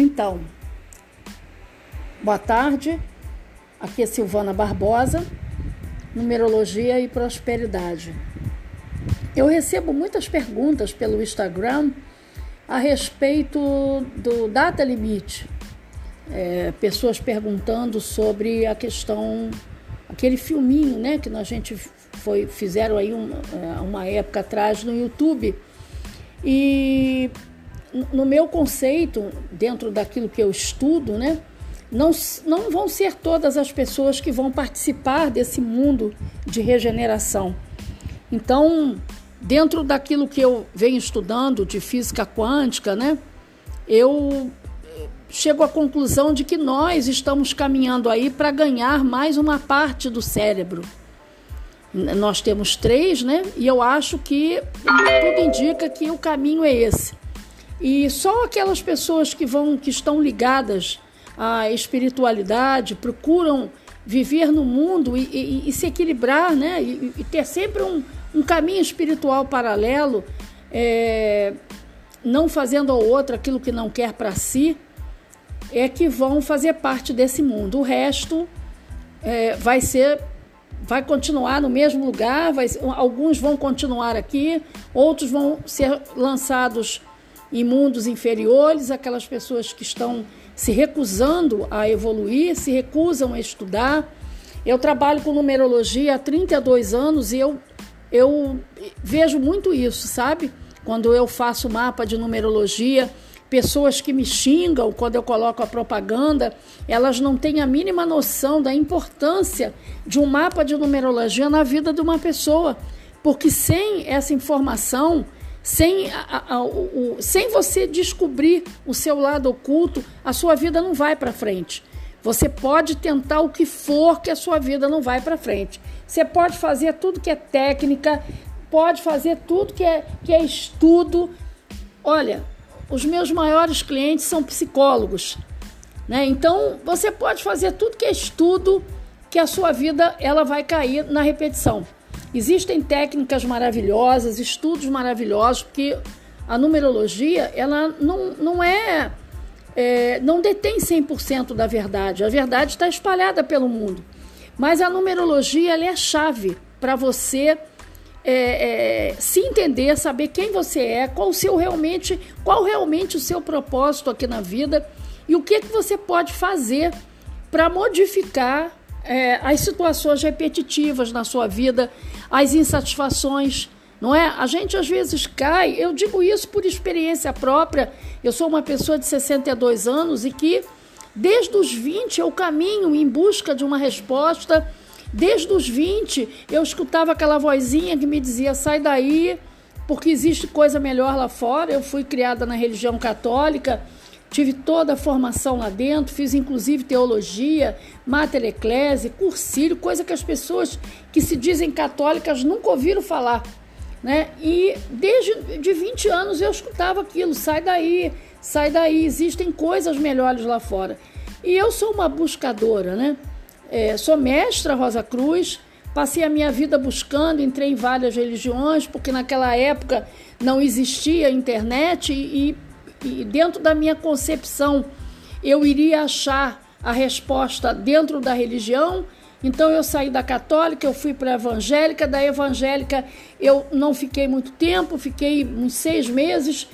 Então, boa tarde. Aqui é Silvana Barbosa, Numerologia e Prosperidade. Eu recebo muitas perguntas pelo Instagram a respeito do data limite. É, pessoas perguntando sobre a questão, aquele filminho, né, que a gente foi fizeram aí uma, é, uma época atrás no YouTube. E no meu conceito, dentro daquilo que eu estudo, né, não, não vão ser todas as pessoas que vão participar desse mundo de regeneração. Então, dentro daquilo que eu venho estudando de física quântica, né, eu chego à conclusão de que nós estamos caminhando aí para ganhar mais uma parte do cérebro. Nós temos três, né? E eu acho que tudo indica que o caminho é esse. E só aquelas pessoas que vão, que estão ligadas à espiritualidade, procuram viver no mundo e, e, e se equilibrar, né? E, e, ter sempre um, um caminho espiritual paralelo, é, não fazendo ao outro aquilo que não quer para si, é que vão fazer parte desse mundo. O resto é, vai ser vai continuar no mesmo lugar, vai, alguns vão continuar aqui, outros vão ser lançados em mundos inferiores, aquelas pessoas que estão se recusando a evoluir, se recusam a estudar. Eu trabalho com numerologia há 32 anos e eu, eu vejo muito isso, sabe? Quando eu faço mapa de numerologia, pessoas que me xingam quando eu coloco a propaganda, elas não têm a mínima noção da importância de um mapa de numerologia na vida de uma pessoa, porque sem essa informação sem, a, a, o, sem você descobrir o seu lado oculto, a sua vida não vai para frente. Você pode tentar o que for que a sua vida não vai para frente. Você pode fazer tudo que é técnica, pode fazer tudo que é, que é estudo. Olha, os meus maiores clientes são psicólogos, né? Então você pode fazer tudo que é estudo, que a sua vida ela vai cair na repetição. Existem técnicas maravilhosas, estudos maravilhosos, porque a numerologia ela não, não é, é não detém 100% da verdade. A verdade está espalhada pelo mundo. Mas a numerologia ela é a chave para você é, é, se entender, saber quem você é, qual o seu realmente, qual realmente o seu propósito aqui na vida e o que, que você pode fazer para modificar é, as situações repetitivas na sua vida, as insatisfações, não é? A gente às vezes cai, eu digo isso por experiência própria. Eu sou uma pessoa de 62 anos e que desde os 20 eu caminho em busca de uma resposta. Desde os 20 eu escutava aquela vozinha que me dizia: sai daí, porque existe coisa melhor lá fora. Eu fui criada na religião católica Tive toda a formação lá dentro, fiz inclusive teologia, mater eclese, cursílio, coisa que as pessoas que se dizem católicas nunca ouviram falar. Né? E desde de 20 anos eu escutava aquilo, sai daí, sai daí, existem coisas melhores lá fora. E eu sou uma buscadora, né? É, sou mestra Rosa Cruz, passei a minha vida buscando, entrei em várias religiões, porque naquela época não existia internet e, e e dentro da minha concepção eu iria achar a resposta dentro da religião. Então eu saí da católica, eu fui para a evangélica, da evangélica eu não fiquei muito tempo, fiquei uns seis meses,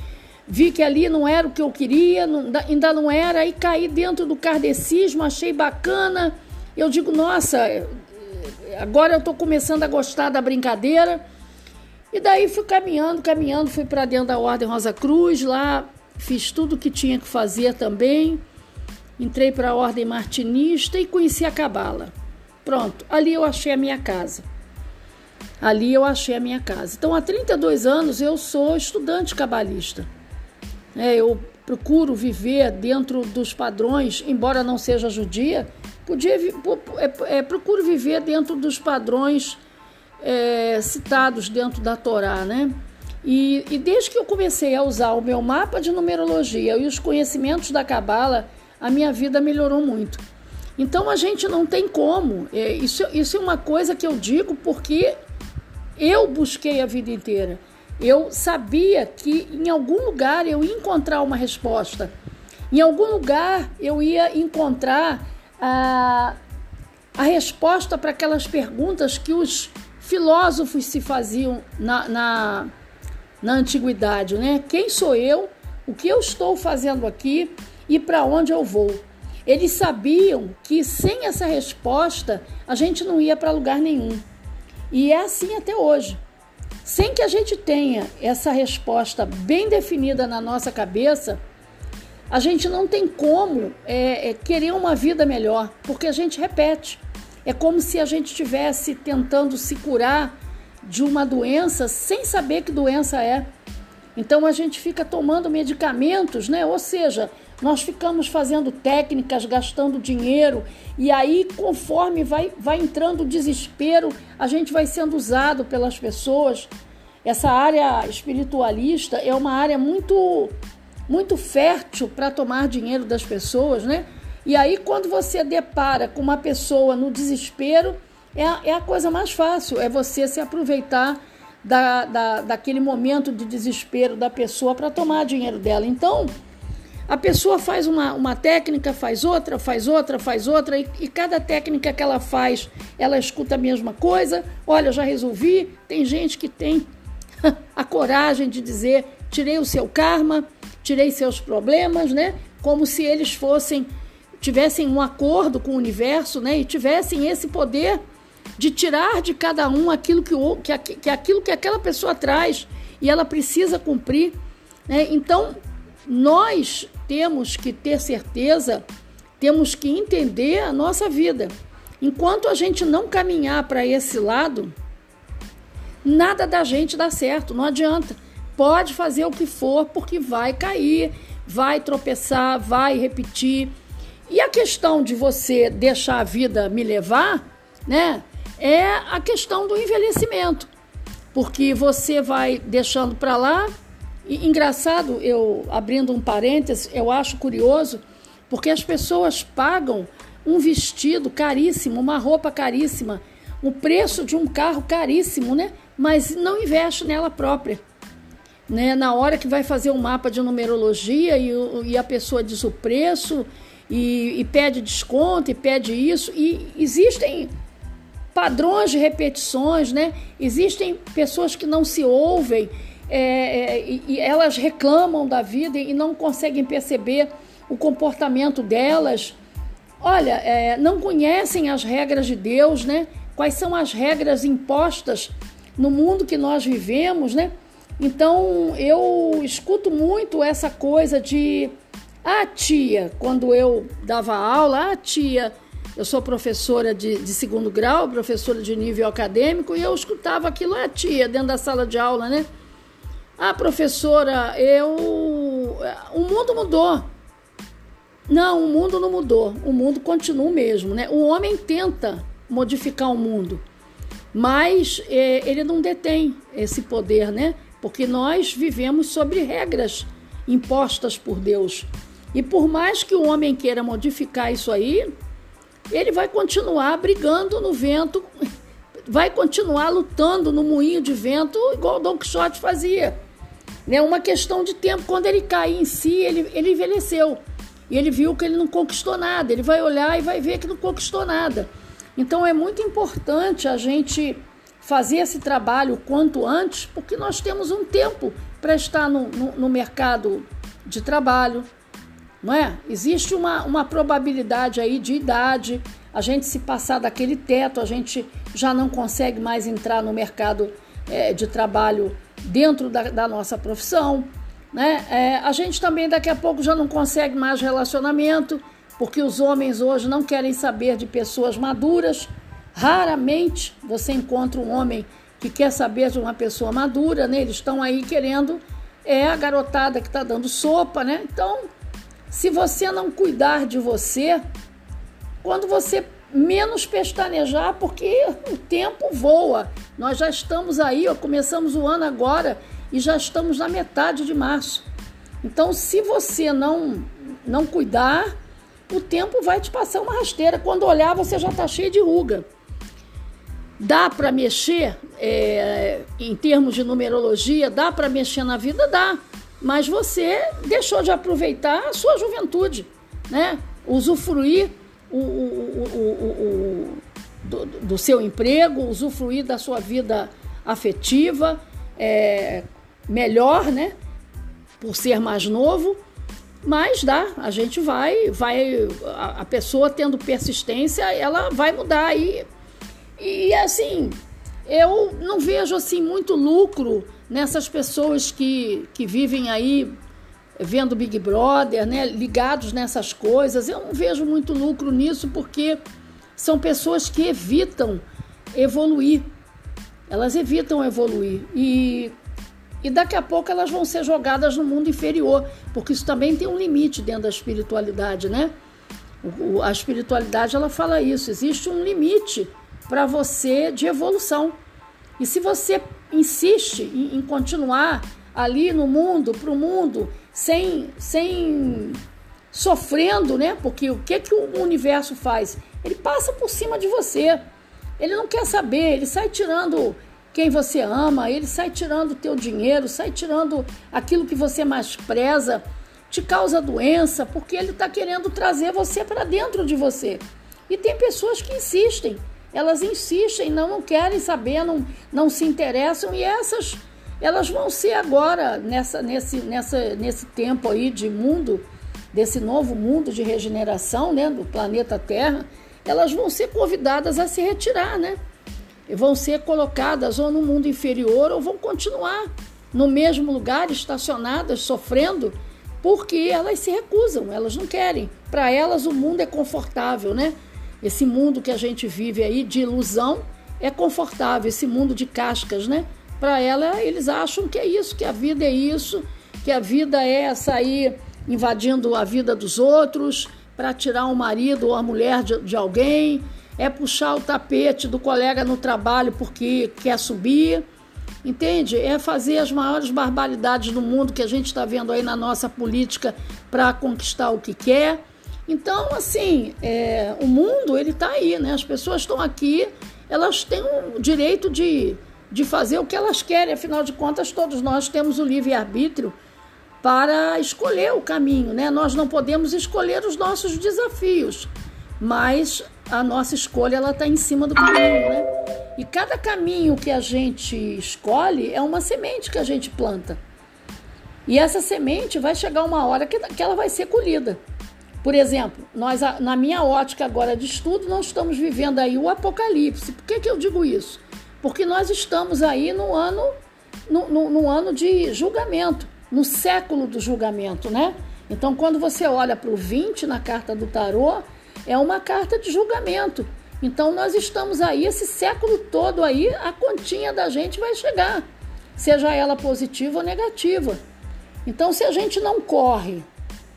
vi que ali não era o que eu queria, não, ainda não era, e caí dentro do kardecismo, achei bacana. Eu digo, nossa, agora eu estou começando a gostar da brincadeira. E daí fui caminhando, caminhando, fui para dentro da Ordem Rosa Cruz, lá fiz tudo o que tinha que fazer também. Entrei para a ordem martinista e conheci a cabala. Pronto, ali eu achei a minha casa. Ali eu achei a minha casa. Então, há 32 anos eu sou estudante cabalista. É, eu procuro viver dentro dos padrões, embora não seja judia, podia, é, é, procuro viver dentro dos padrões é, citados dentro da Torá, né? E, e, desde que eu comecei a usar o meu mapa de numerologia e os conhecimentos da Cabala, a minha vida melhorou muito. Então a gente não tem como. É, isso, isso é uma coisa que eu digo porque eu busquei a vida inteira. Eu sabia que em algum lugar eu ia encontrar uma resposta. Em algum lugar eu ia encontrar a, a resposta para aquelas perguntas que os filósofos se faziam na, na, na antiguidade, né? Quem sou eu? O que eu estou fazendo aqui e para onde eu vou? Eles sabiam que sem essa resposta a gente não ia para lugar nenhum. E é assim até hoje. Sem que a gente tenha essa resposta bem definida na nossa cabeça, a gente não tem como é, é, querer uma vida melhor, porque a gente repete. É como se a gente estivesse tentando se curar de uma doença sem saber que doença é. Então a gente fica tomando medicamentos, né? Ou seja, nós ficamos fazendo técnicas, gastando dinheiro, e aí, conforme vai, vai entrando o desespero, a gente vai sendo usado pelas pessoas. Essa área espiritualista é uma área muito, muito fértil para tomar dinheiro das pessoas, né? E aí, quando você depara com uma pessoa no desespero, é a, é a coisa mais fácil, é você se aproveitar da, da, daquele momento de desespero da pessoa para tomar dinheiro dela. Então, a pessoa faz uma, uma técnica, faz outra, faz outra, faz outra, e, e cada técnica que ela faz, ela escuta a mesma coisa. Olha, já resolvi. Tem gente que tem a coragem de dizer: tirei o seu karma, tirei seus problemas, né? Como se eles fossem, tivessem um acordo com o universo, né? E tivessem esse poder de tirar de cada um aquilo que, o, que, que aquilo que aquela pessoa traz e ela precisa cumprir. Né? Então, nós temos que ter certeza, temos que entender a nossa vida. Enquanto a gente não caminhar para esse lado, nada da gente dá certo, não adianta. Pode fazer o que for, porque vai cair, vai tropeçar, vai repetir. E a questão de você deixar a vida me levar, né, é a questão do envelhecimento. Porque você vai deixando para lá, e, engraçado, eu abrindo um parênteses, eu acho curioso, porque as pessoas pagam um vestido caríssimo, uma roupa caríssima, o preço de um carro caríssimo, né? Mas não investe nela própria. Né? Na hora que vai fazer um mapa de numerologia e, e a pessoa diz o preço e, e pede desconto e pede isso, e existem padrões de repetições, né? Existem pessoas que não se ouvem é, é, e, elas reclamam da vida e não conseguem perceber o comportamento delas. Olha, é, não conhecem as regras de Deus, né? Quais são as regras impostas no mundo que nós vivemos, né? Então eu escuto muito essa coisa de ah, tia, quando eu dava aula, ah, tia, eu sou professora de, de segundo grau, professora de nível acadêmico, e eu escutava aquilo, ah, tia, dentro da sala de aula, né? Ah, professora, eu. O mundo mudou. Não, o mundo não mudou. O mundo continua o mesmo, né? O homem tenta modificar o mundo, mas é, ele não detém esse poder, né? Porque nós vivemos sobre regras impostas por Deus. E por mais que o homem queira modificar isso aí, ele vai continuar brigando no vento, vai continuar lutando no moinho de vento, igual Don Quixote fazia. Né? Uma questão de tempo. Quando ele cair em si, ele, ele envelheceu. E ele viu que ele não conquistou nada. Ele vai olhar e vai ver que não conquistou nada. Então é muito importante a gente fazer esse trabalho quanto antes, porque nós temos um tempo para estar no, no, no, mercado de trabalho, não é? Existe uma, uma probabilidade aí de idade, a gente se passar daquele teto, a gente já não consegue mais entrar no mercado é, de trabalho dentro da, da nossa profissão. Né? É, a gente também daqui a pouco já não consegue mais relacionamento, porque os homens hoje não querem saber de pessoas maduras. Raramente você encontra um homem que quer saber de uma pessoa madura, né? Eles estão aí querendo é a garotada que está dando sopa, né? Então, se você não cuidar de você, quando você menos pestanejar, porque o tempo voa. Nós já estamos aí, ó, começamos o ano agora e já estamos na metade de março. Então, se você não não cuidar, o tempo vai te passar uma rasteira. Quando olhar, você já está cheio de ruga. Dá para mexer é, em termos de numerologia? Dá para mexer na vida? Dá. Mas você deixou de aproveitar a sua juventude, né? Usufruir o, o, o, do, do, seu emprego, usufruir da sua vida afetiva é, melhor, né? Por ser mais novo, mas dá, a gente vai, vai, a, a pessoa tendo persistência, ela vai mudar e, e assim, eu não vejo assim muito lucro nessas pessoas que, que vivem aí vendo Big Brother, né, ligados nessas coisas. Eu não vejo muito lucro nisso porque são pessoas que evitam evoluir. Elas evitam evoluir e e daqui a pouco elas vão ser jogadas no mundo inferior, porque isso também tem um limite dentro da espiritualidade, né? A espiritualidade ela fala isso, existe um limite para você de evolução. E se você insiste em, em continuar ali no mundo, para o mundo, sem, sem sofrendo, né? Porque o que, que o universo faz? Ele passa por cima de você. Ele não quer saber, ele sai tirando quem você ama, ele sai tirando o teu dinheiro, sai tirando aquilo que você mais preza, te causa doença, porque ele está querendo trazer você para dentro de você. E tem pessoas que insistem, elas insistem, não, querem saber, não, não se interessam, e essas elas vão ser agora, nessa, nesse, nessa, nesse tempo aí de mundo, desse novo mundo de regeneração né, do planeta Terra, elas vão ser convidadas a se retirar, né? vão ser colocadas ou no mundo inferior ou vão continuar no mesmo lugar, estacionadas, sofrendo, porque elas se recusam, elas não querem. Para elas, o mundo é confortável, né? Esse mundo que a gente vive aí de ilusão é confortável, esse mundo de cascas, né? Para ela, eles acham que é isso, que a vida é isso, que a vida é sair invadindo a vida dos outros para tirar o marido ou a mulher de, de alguém, é puxar o tapete do colega no trabalho porque quer subir, entende? É fazer as maiores barbaridades do mundo que a gente está vendo aí na nossa política para conquistar o que quer. Então, assim, é, o mundo ele está aí, né? As pessoas estão aqui, elas têm o direito de, de fazer o que elas querem. Afinal de contas, todos nós temos o livre arbítrio para escolher o caminho, né? Nós não podemos escolher os nossos desafios, mas a nossa escolha ela está em cima do caminho, né? E cada caminho que a gente escolhe é uma semente que a gente planta. E essa semente vai chegar uma hora que, que ela vai ser colhida. Por exemplo, nós, na minha ótica agora de estudo, nós estamos vivendo aí o apocalipse. Por que, que eu digo isso? Porque nós estamos aí no ano, no, no, no ano de julgamento, no século do julgamento, né? Então, quando você olha para o 20 na carta do tarô, é uma carta de julgamento. Então nós estamos aí esse século todo aí, a continha da gente vai chegar, seja ela positiva ou negativa. Então se a gente não corre,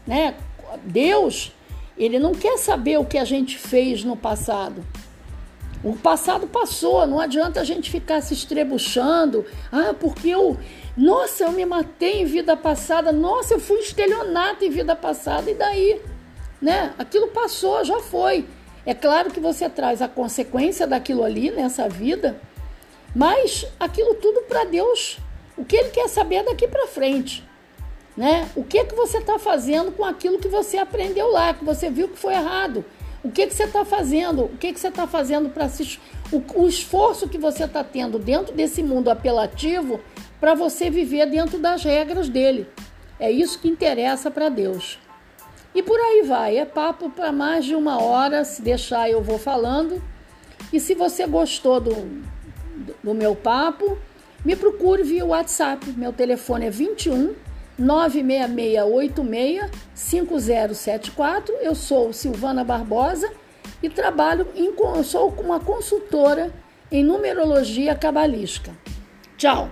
né? Deus, ele não quer saber o que a gente fez no passado. O passado passou, não adianta a gente ficar se estrebuchando. Ah, porque eu, nossa, eu me matei em vida passada, nossa, eu fui estelionato em vida passada, e daí? né? Aquilo passou, já foi. É claro que você traz a consequência daquilo ali nessa vida, mas aquilo tudo para Deus, o que Ele quer saber é daqui para frente, né? O que que você está fazendo com aquilo que você aprendeu lá, que você viu que foi errado? O que que você está fazendo? O que que você está fazendo para se o, o esforço que você está tendo dentro desse mundo apelativo para você viver dentro das regras dele? É isso que interessa para Deus. E por aí vai, é papo para mais de uma hora, se deixar eu vou falando. E se você gostou do, do meu papo, me procure via WhatsApp. Meu telefone é 21 96686 5074. Eu sou Silvana Barbosa e trabalho em sou uma consultora em numerologia cabalística. Tchau.